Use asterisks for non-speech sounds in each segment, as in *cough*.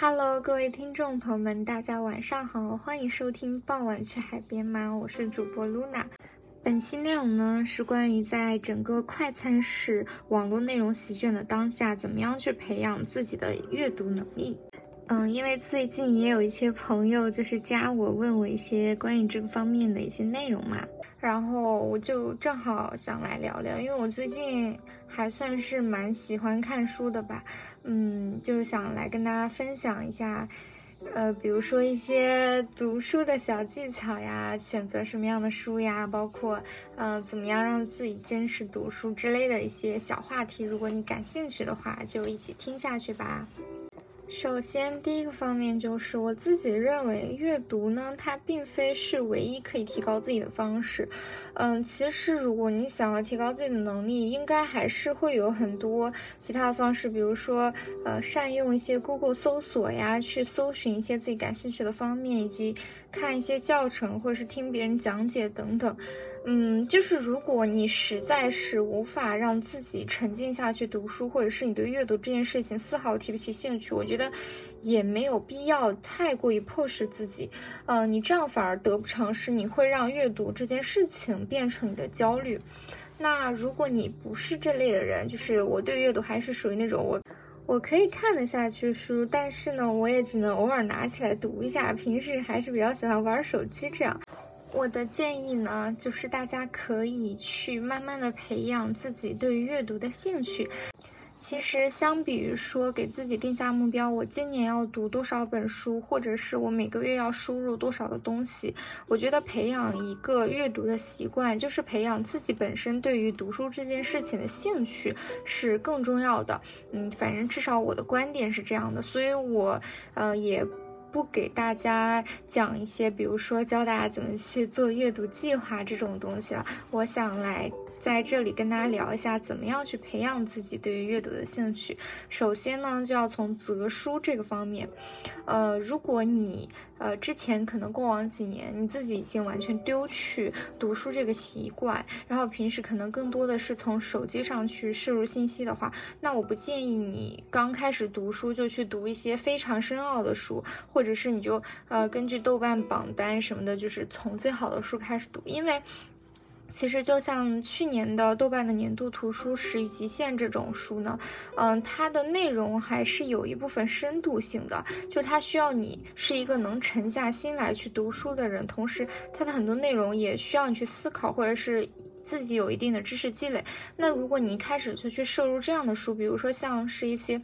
Hello，各位听众朋友们，大家晚上好，欢迎收听《傍晚去海边吗》，我是主播 Luna。本期内容呢是关于在整个快餐式网络内容席卷的当下，怎么样去培养自己的阅读能力。嗯，因为最近也有一些朋友就是加我问我一些关于这个方面的一些内容嘛，然后我就正好想来聊聊，因为我最近还算是蛮喜欢看书的吧，嗯，就是想来跟大家分享一下，呃，比如说一些读书的小技巧呀，选择什么样的书呀，包括嗯，怎么样让自己坚持读书之类的一些小话题，如果你感兴趣的话，就一起听下去吧。首先，第一个方面就是我自己认为，阅读呢，它并非是唯一可以提高自己的方式。嗯，其实如果你想要提高自己的能力，应该还是会有很多其他的方式，比如说，呃，善用一些 Google 搜索呀，去搜寻一些自己感兴趣的方面，以及看一些教程或者是听别人讲解等等。嗯，就是如果你实在是无法让自己沉浸下去读书，或者是你对阅读这件事情丝毫提不起兴趣，我觉得也没有必要太过于迫使自己。呃，你这样反而得不偿失，你会让阅读这件事情变成你的焦虑。那如果你不是这类的人，就是我对阅读还是属于那种我我可以看得下去书，但是呢，我也只能偶尔拿起来读一下，平时还是比较喜欢玩手机这样。我的建议呢，就是大家可以去慢慢的培养自己对阅读的兴趣。其实，相比于说给自己定下目标，我今年要读多少本书，或者是我每个月要输入多少的东西，我觉得培养一个阅读的习惯，就是培养自己本身对于读书这件事情的兴趣是更重要的。嗯，反正至少我的观点是这样的，所以我，呃，也。不给大家讲一些，比如说教大家怎么去做阅读计划这种东西了。我想来在这里跟大家聊一下，怎么样去培养自己对于阅读的兴趣。首先呢，就要从择书这个方面。呃，如果你呃之前可能过往几年你自己已经完全丢去读书这个习惯，然后平时可能更多的是从手机上去摄入信息的话，那我不建议你刚开始读书就去读一些非常深奥的书，或者是你就呃根据豆瓣榜单什么的，就是从最好的书开始读，因为。其实就像去年的豆瓣的年度图书《食与极限》这种书呢，嗯，它的内容还是有一部分深度性的，就是它需要你是一个能沉下心来去读书的人，同时它的很多内容也需要你去思考，或者是。自己有一定的知识积累，那如果你一开始就去摄入这样的书，比如说像是一些，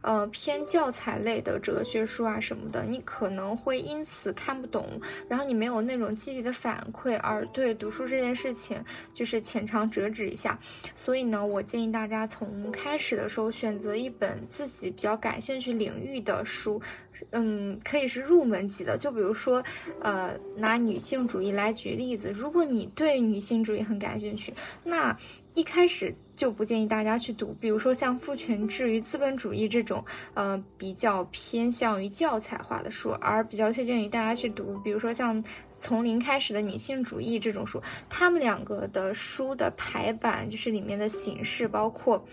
呃偏教材类的哲学书啊什么的，你可能会因此看不懂，然后你没有那种积极的反馈，而对读书这件事情就是浅尝辄止一下。所以呢，我建议大家从开始的时候选择一本自己比较感兴趣领域的书。嗯，可以是入门级的，就比如说，呃，拿女性主义来举例子。如果你对女性主义很感兴趣，那一开始就不建议大家去读，比如说像《父权制与资本主义》这种，呃，比较偏向于教材化的书，而比较推荐于大家去读，比如说像《从零开始的女性主义》这种书。他们两个的书的排版，就是里面的形式，包括。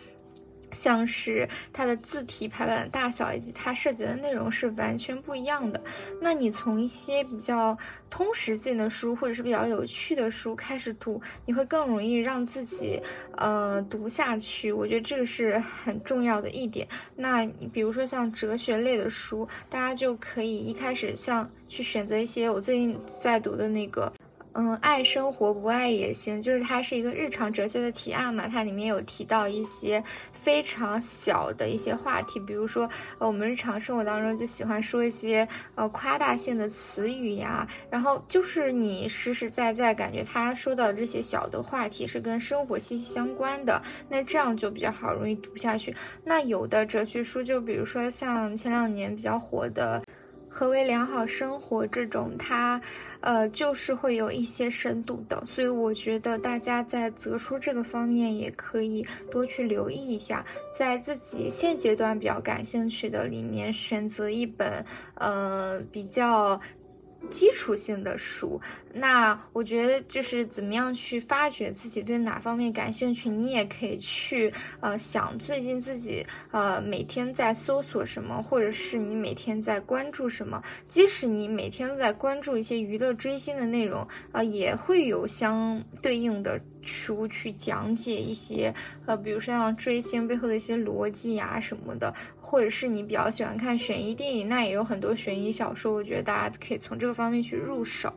像是它的字体排版的大小以及它涉及的内容是完全不一样的。那你从一些比较通识性的书或者是比较有趣的书开始读，你会更容易让自己呃读下去。我觉得这个是很重要的一点。那比如说像哲学类的书，大家就可以一开始像去选择一些我最近在读的那个。嗯，爱生活不爱也行，就是它是一个日常哲学的提案嘛。它里面有提到一些非常小的一些话题，比如说，呃，我们日常生活当中就喜欢说一些呃夸大性的词语呀，然后就是你实实在在感觉他说到的这些小的话题是跟生活息息相关的，那这样就比较好，容易读下去。那有的哲学书，就比如说像前两年比较火的。何为良好生活？这种它，呃，就是会有一些深度的，所以我觉得大家在择书这个方面也可以多去留意一下，在自己现阶段比较感兴趣的里面选择一本，呃，比较基础性的书，那我觉得就是怎么样去发掘自己对哪方面感兴趣，你也可以去呃想最近自己呃每天在搜索什么，或者是你每天在关注什么。即使你每天都在关注一些娱乐追星的内容，啊，也会有相对应的书去讲解一些呃，比如说像追星背后的一些逻辑啊什么的。或者是你比较喜欢看悬疑电影，那也有很多悬疑小说，我觉得大家可以从这个方面去入手。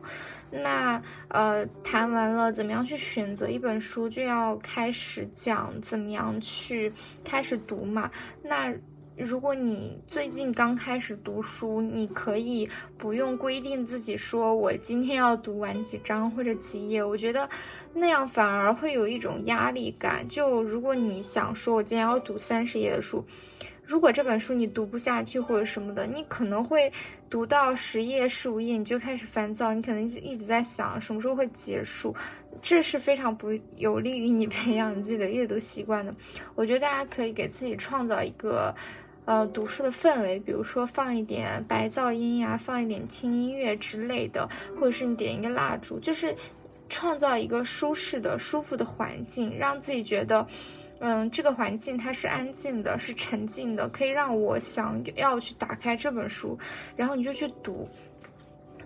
那呃，谈完了怎么样去选择一本书，就要开始讲怎么样去开始读嘛。那如果你最近刚开始读书，你可以不用规定自己说我今天要读完几章或者几页，我觉得那样反而会有一种压力感。就如果你想说我今天要读三十页的书。如果这本书你读不下去或者什么的，你可能会读到十页十五页你就开始烦躁，你可能一直在想什么时候会结束，这是非常不有利于你 *laughs* 培养你自己的阅读习惯的。我觉得大家可以给自己创造一个，呃，读书的氛围，比如说放一点白噪音呀，放一点轻音乐之类的，或者是你点一个蜡烛，就是创造一个舒适的、舒服的环境，让自己觉得。嗯，这个环境它是安静的，是沉静的，可以让我想要去打开这本书，然后你就去读。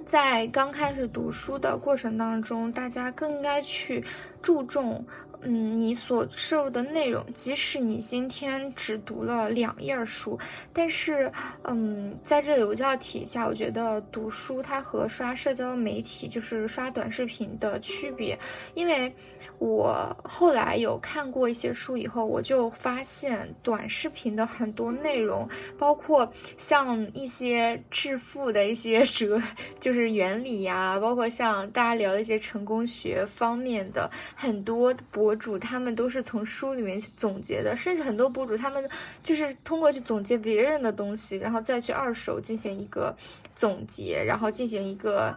在刚开始读书的过程当中，大家更应该去注重，嗯，你所摄入的内容。即使你今天只读了两页书，但是，嗯，在这里我就要提一下，我觉得读书它和刷社交媒体，就是刷短视频的区别，因为。我后来有看过一些书以后，我就发现短视频的很多内容，包括像一些致富的一些 *laughs* 哲，就是原理呀，包括像大家聊的一些成功学方面的很多博博主，他们都是从书里面去总结的，甚至很多博主他们就是通过去总结别人的东西，然后再去二手进行一个总结，然后进行一个。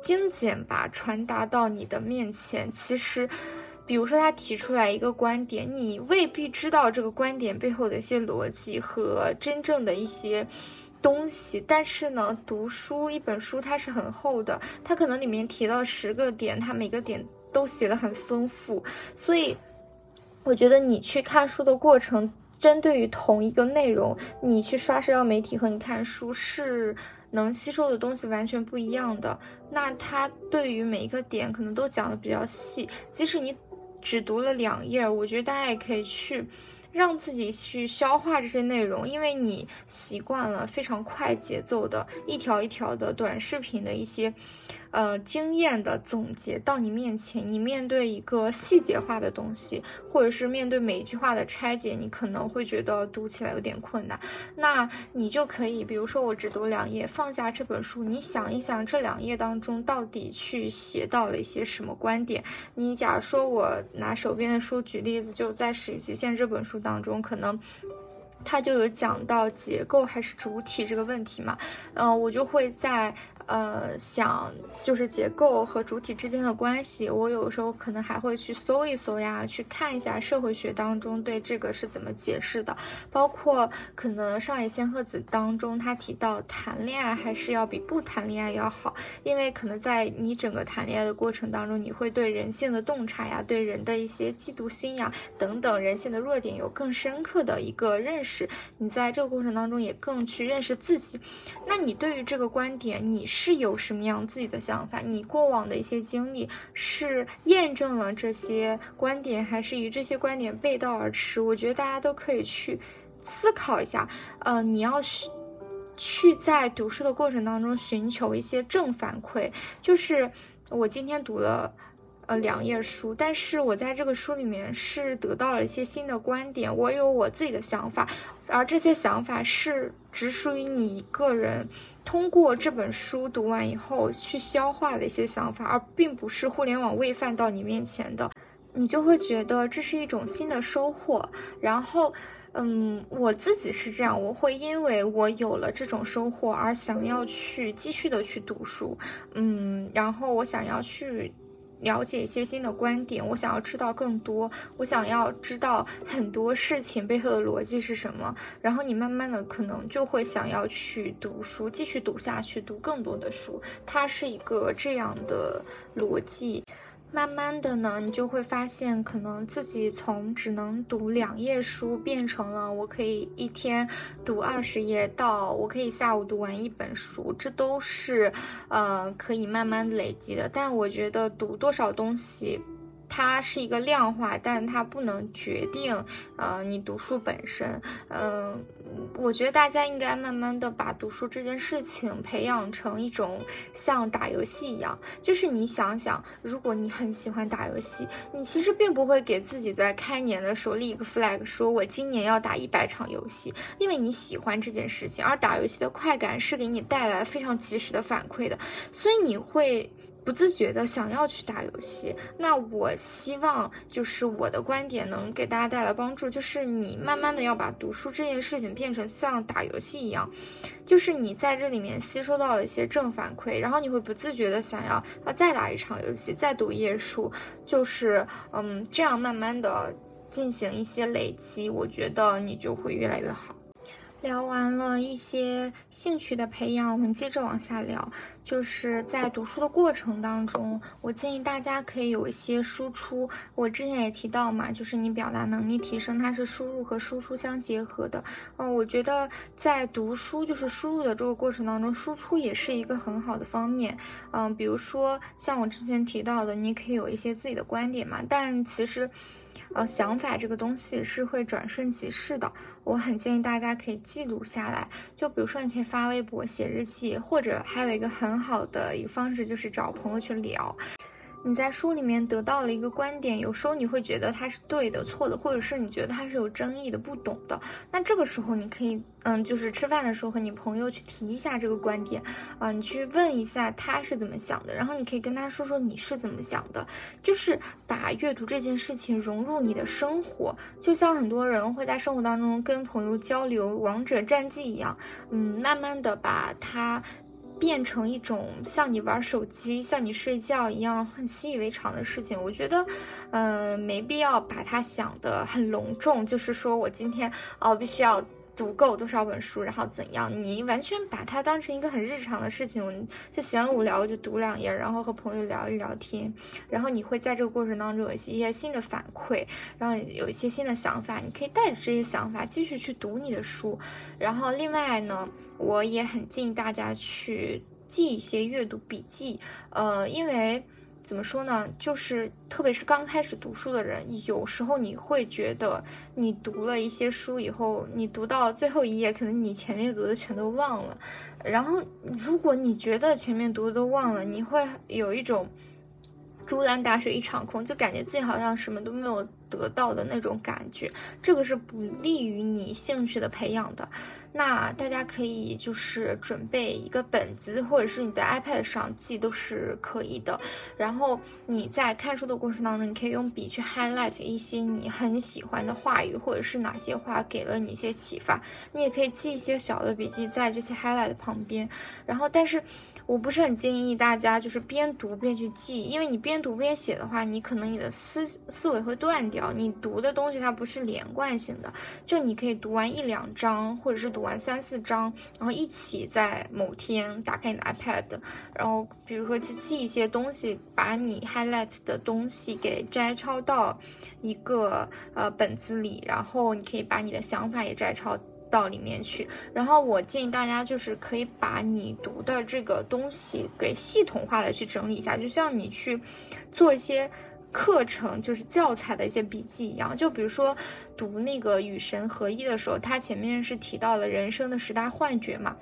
精简吧，传达到你的面前。其实，比如说他提出来一个观点，你未必知道这个观点背后的一些逻辑和真正的一些东西。但是呢，读书一本书它是很厚的，它可能里面提到十个点，它每个点都写的很丰富。所以，我觉得你去看书的过程，针对于同一个内容，你去刷社交媒体和你看书是。能吸收的东西完全不一样的，那它对于每一个点可能都讲的比较细。即使你只读了两页，我觉得大家也可以去让自己去消化这些内容，因为你习惯了非常快节奏的一条一条的短视频的一些。呃，经验的总结到你面前，你面对一个细节化的东西，或者是面对每一句话的拆解，你可能会觉得读起来有点困难。那你就可以，比如说我只读两页，放下这本书，你想一想这两页当中到底去写到了一些什么观点。你假如说我拿手边的书举例子，就在《史记》线》这本书当中，可能。他就有讲到结构还是主体这个问题嘛，嗯，我就会在呃想就是结构和主体之间的关系，我有时候可能还会去搜一搜呀，去看一下社会学当中对这个是怎么解释的，包括可能上野千鹤子当中他提到谈恋爱还是要比不谈恋爱要好，因为可能在你整个谈恋爱的过程当中，你会对人性的洞察呀，对人的一些嫉妒心呀等等人性的弱点有更深刻的一个认识。你在这个过程当中也更去认识自己，那你对于这个观点你是是有什么样自己的想法？你过往的一些经历是验证了这些观点，还是与这些观点背道而驰？我觉得大家都可以去思考一下。呃，你要去去在读书的过程当中寻求一些正反馈，就是我今天读了。呃，两页书，但是我在这个书里面是得到了一些新的观点，我有我自己的想法，而这些想法是只属于你一个人通过这本书读完以后去消化的一些想法，而并不是互联网喂饭到你面前的，你就会觉得这是一种新的收获。然后，嗯，我自己是这样，我会因为我有了这种收获而想要去继续的去读书，嗯，然后我想要去。了解一些新的观点，我想要知道更多，我想要知道很多事情背后的逻辑是什么。然后你慢慢的可能就会想要去读书，继续读下去，读更多的书。它是一个这样的逻辑。慢慢的呢，你就会发现，可能自己从只能读两页书，变成了我可以一天读二十页，到我可以下午读完一本书，这都是，呃，可以慢慢累积的。但我觉得读多少东西。它是一个量化，但它不能决定，呃，你读书本身。嗯，我觉得大家应该慢慢的把读书这件事情培养成一种像打游戏一样，就是你想想，如果你很喜欢打游戏，你其实并不会给自己在开年的时候立一个 flag，说我今年要打一百场游戏，因为你喜欢这件事情，而打游戏的快感是给你带来非常及时的反馈的，所以你会。不自觉的想要去打游戏，那我希望就是我的观点能给大家带来帮助，就是你慢慢的要把读书这件事情变成像打游戏一样，就是你在这里面吸收到了一些正反馈，然后你会不自觉的想要啊再打一场游戏，再读一页书，就是嗯这样慢慢的进行一些累积，我觉得你就会越来越好。聊完了一些兴趣的培养，我们接着往下聊。就是在读书的过程当中，我建议大家可以有一些输出。我之前也提到嘛，就是你表达能力提升，它是输入和输出相结合的。嗯，我觉得在读书就是输入的这个过程当中，输出也是一个很好的方面。嗯，比如说像我之前提到的，你可以有一些自己的观点嘛，但其实。呃，想法这个东西是会转瞬即逝的，我很建议大家可以记录下来。就比如说，你可以发微博、写日记，或者还有一个很好的一个方式，就是找朋友去聊。你在书里面得到了一个观点，有时候你会觉得它是对的、错的，或者是你觉得它是有争议的、不懂的。那这个时候你可以，嗯，就是吃饭的时候和你朋友去提一下这个观点，啊，你去问一下他是怎么想的，然后你可以跟他说说你是怎么想的，就是把阅读这件事情融入你的生活，就像很多人会在生活当中跟朋友交流王者战绩一样，嗯，慢慢的把它。变成一种像你玩手机、像你睡觉一样很习以为常的事情，我觉得，嗯，没必要把它想得很隆重。就是说我今天哦，必须要读够多少本书，然后怎样？你完全把它当成一个很日常的事情，就闲了无聊就读两页，然后和朋友聊一聊天，然后你会在这个过程当中有一些新的反馈，然后有一些新的想法，你可以带着这些想法继续去读你的书。然后另外呢？我也很建议大家去记一些阅读笔记，呃，因为怎么说呢，就是特别是刚开始读书的人，有时候你会觉得你读了一些书以后，你读到最后一页，可能你前面读的全都忘了。然后，如果你觉得前面读的都忘了，你会有一种竹篮打水一场空，就感觉自己好像什么都没有得到的那种感觉，这个是不利于你兴趣的培养的。那大家可以就是准备一个本子，或者是你在 iPad 上记都是可以的。然后你在看书的过程当中，你可以用笔去 highlight 一些你很喜欢的话语，或者是哪些话给了你一些启发。你也可以记一些小的笔记在这些 highlight 旁边。然后，但是。我不是很建议大家就是边读边去记，因为你边读边写的话，你可能你的思思维会断掉。你读的东西它不是连贯性的，就你可以读完一两章，或者是读完三四章，然后一起在某天打开你的 iPad，然后比如说去记一些东西，把你 highlight 的东西给摘抄到一个呃本子里，然后你可以把你的想法也摘抄。到里面去，然后我建议大家就是可以把你读的这个东西给系统化的去整理一下，就像你去做一些课程，就是教材的一些笔记一样。就比如说读那个与神合一的时候，它前面是提到了人生的十大幻觉嘛。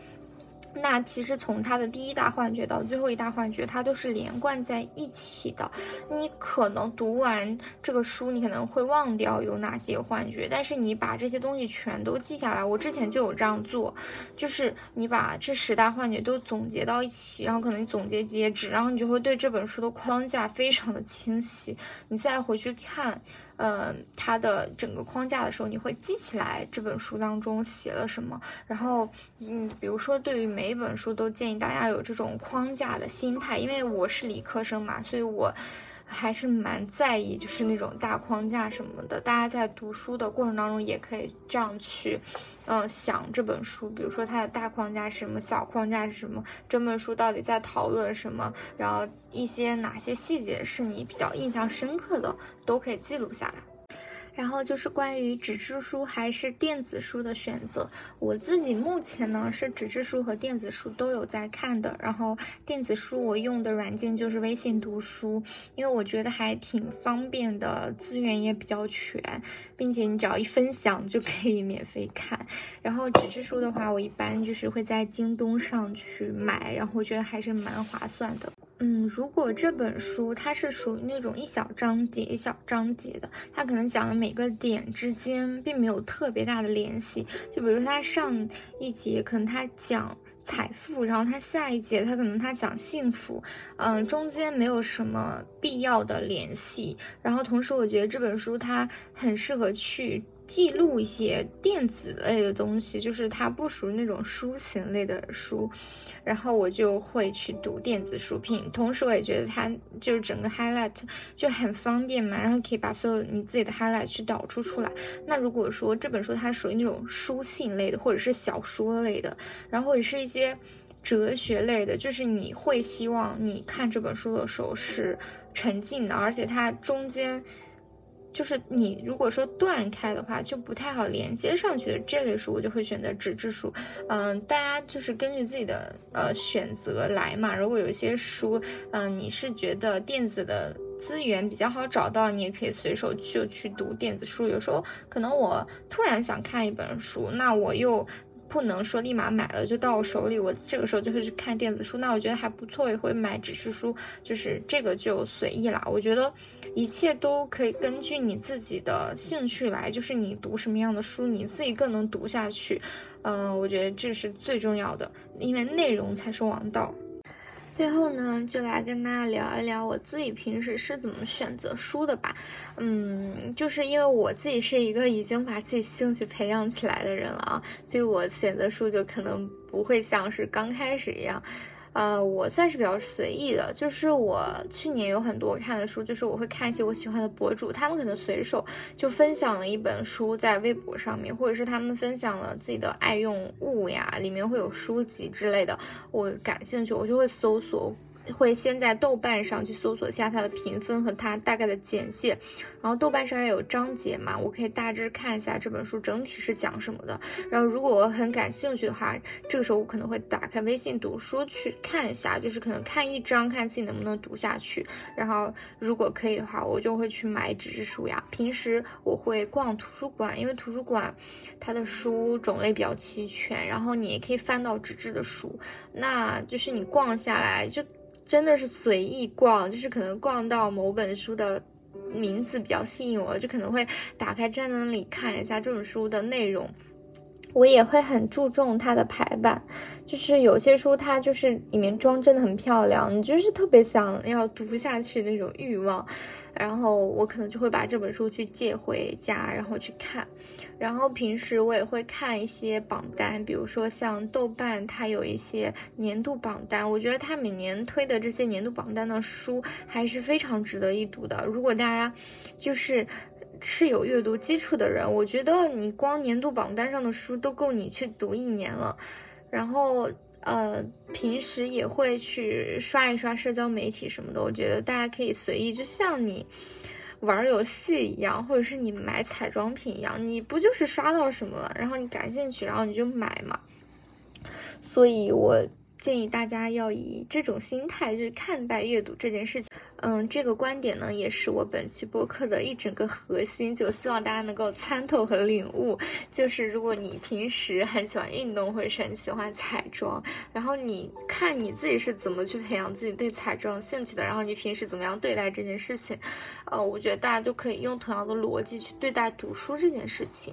那其实从它的第一大幻觉到最后一大幻觉，它都是连贯在一起的。你可能读完这个书，你可能会忘掉有哪些幻觉，但是你把这些东西全都记下来。我之前就有这样做，就是你把这十大幻觉都总结到一起，然后可能你总结截止，然后你就会对这本书的框架非常的清晰。你再回去看。嗯，它的整个框架的时候，你会记起来这本书当中写了什么。然后，嗯，比如说，对于每一本书，都建议大家有这种框架的心态。因为我是理科生嘛，所以我，还是蛮在意，就是那种大框架什么的。大家在读书的过程当中，也可以这样去，嗯，想这本书，比如说它的大框架是什么，小框架是什么，这本书到底在讨论什么，然后一些哪些细节是你比较印象深刻的，都可以记录下来。然后就是关于纸质书还是电子书的选择，我自己目前呢是纸质书和电子书都有在看的。然后电子书我用的软件就是微信读书，因为我觉得还挺方便的，资源也比较全，并且你只要一分享就可以免费看。然后纸质书的话，我一般就是会在京东上去买，然后我觉得还是蛮划算的。嗯，如果这本书它是属于那种一小章节一小章节的，它可能讲的每每个点之间并没有特别大的联系。就比如说它上一节可能他讲财富，然后他下一节他可能他讲幸福，嗯，中间没有什么必要的联系。然后同时我觉得这本书它很适合去。记录一些电子类的东西，就是它不属于那种书型类的书，然后我就会去读电子书评。同时，我也觉得它就是整个 highlight 就很方便嘛，然后可以把所有你自己的 highlight 去导出出来。那如果说这本书它属于那种书信类的，或者是小说类的，然后或者是一些哲学类的，就是你会希望你看这本书的时候是沉浸的，而且它中间。就是你如果说断开的话，就不太好连接上去的这类书，我就会选择纸质书。嗯，大家就是根据自己的呃选择来嘛。如果有一些书，嗯，你是觉得电子的资源比较好找到，你也可以随手就去读电子书。有时候可能我突然想看一本书，那我又。不能说立马买了就到我手里，我这个时候就会去看电子书。那我觉得还不错，也会买纸质书，就是这个就随意啦。我觉得一切都可以根据你自己的兴趣来，就是你读什么样的书，你自己更能读下去。嗯，我觉得这是最重要的，因为内容才是王道。最后呢，就来跟大家聊一聊我自己平时是怎么选择书的吧。嗯，就是因为我自己是一个已经把自己兴趣培养起来的人了啊，所以我选择书就可能不会像是刚开始一样。呃，我算是比较随意的，就是我去年有很多看的书，就是我会看一些我喜欢的博主，他们可能随手就分享了一本书在微博上面，或者是他们分享了自己的爱用物呀，里面会有书籍之类的，我感兴趣，我就会搜索。会先在豆瓣上去搜索一下它的评分和它大概的简介，然后豆瓣上也有章节嘛，我可以大致看一下这本书整体是讲什么的。然后如果我很感兴趣的话，这个时候我可能会打开微信读书去看一下，就是可能看一章，看自己能不能读下去。然后如果可以的话，我就会去买纸质书呀。平时我会逛图书馆，因为图书馆它的书种类比较齐全，然后你也可以翻到纸质的书，那就是你逛下来就。真的是随意逛，就是可能逛到某本书的名字比较吸引我，就可能会打开站在那里看一下这本书的内容。我也会很注重它的排版，就是有些书它就是里面装真的很漂亮，你就是特别想要读下去那种欲望，然后我可能就会把这本书去借回家，然后去看。然后平时我也会看一些榜单，比如说像豆瓣，它有一些年度榜单，我觉得它每年推的这些年度榜单的书还是非常值得一读的。如果大家就是。是有阅读基础的人，我觉得你光年度榜单上的书都够你去读一年了。然后，呃，平时也会去刷一刷社交媒体什么的。我觉得大家可以随意，就像你玩游戏一样，或者是你买彩妆品一样，你不就是刷到什么了，然后你感兴趣，然后你就买嘛。所以我。建议大家要以这种心态去看待阅读这件事情。嗯，这个观点呢，也是我本期播客的一整个核心，就希望大家能够参透和领悟。就是如果你平时很喜欢运动，或者是很喜欢彩妆，然后你看你自己是怎么去培养自己对彩妆兴趣的，然后你平时怎么样对待这件事情，呃，我觉得大家都可以用同样的逻辑去对待读书这件事情。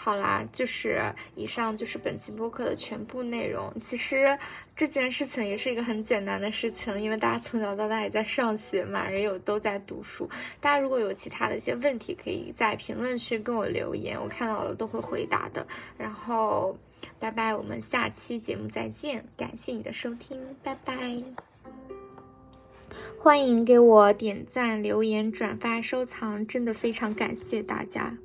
好啦，就是以上就是本期播客的全部内容。其实这件事情也是一个很简单的事情，因为大家从小到大也在上学嘛，也有都在读书。大家如果有其他的一些问题，可以在评论区跟我留言，我看到了都会回答的。然后，拜拜，我们下期节目再见，感谢你的收听，拜拜。欢迎给我点赞、留言、转发、收藏，真的非常感谢大家。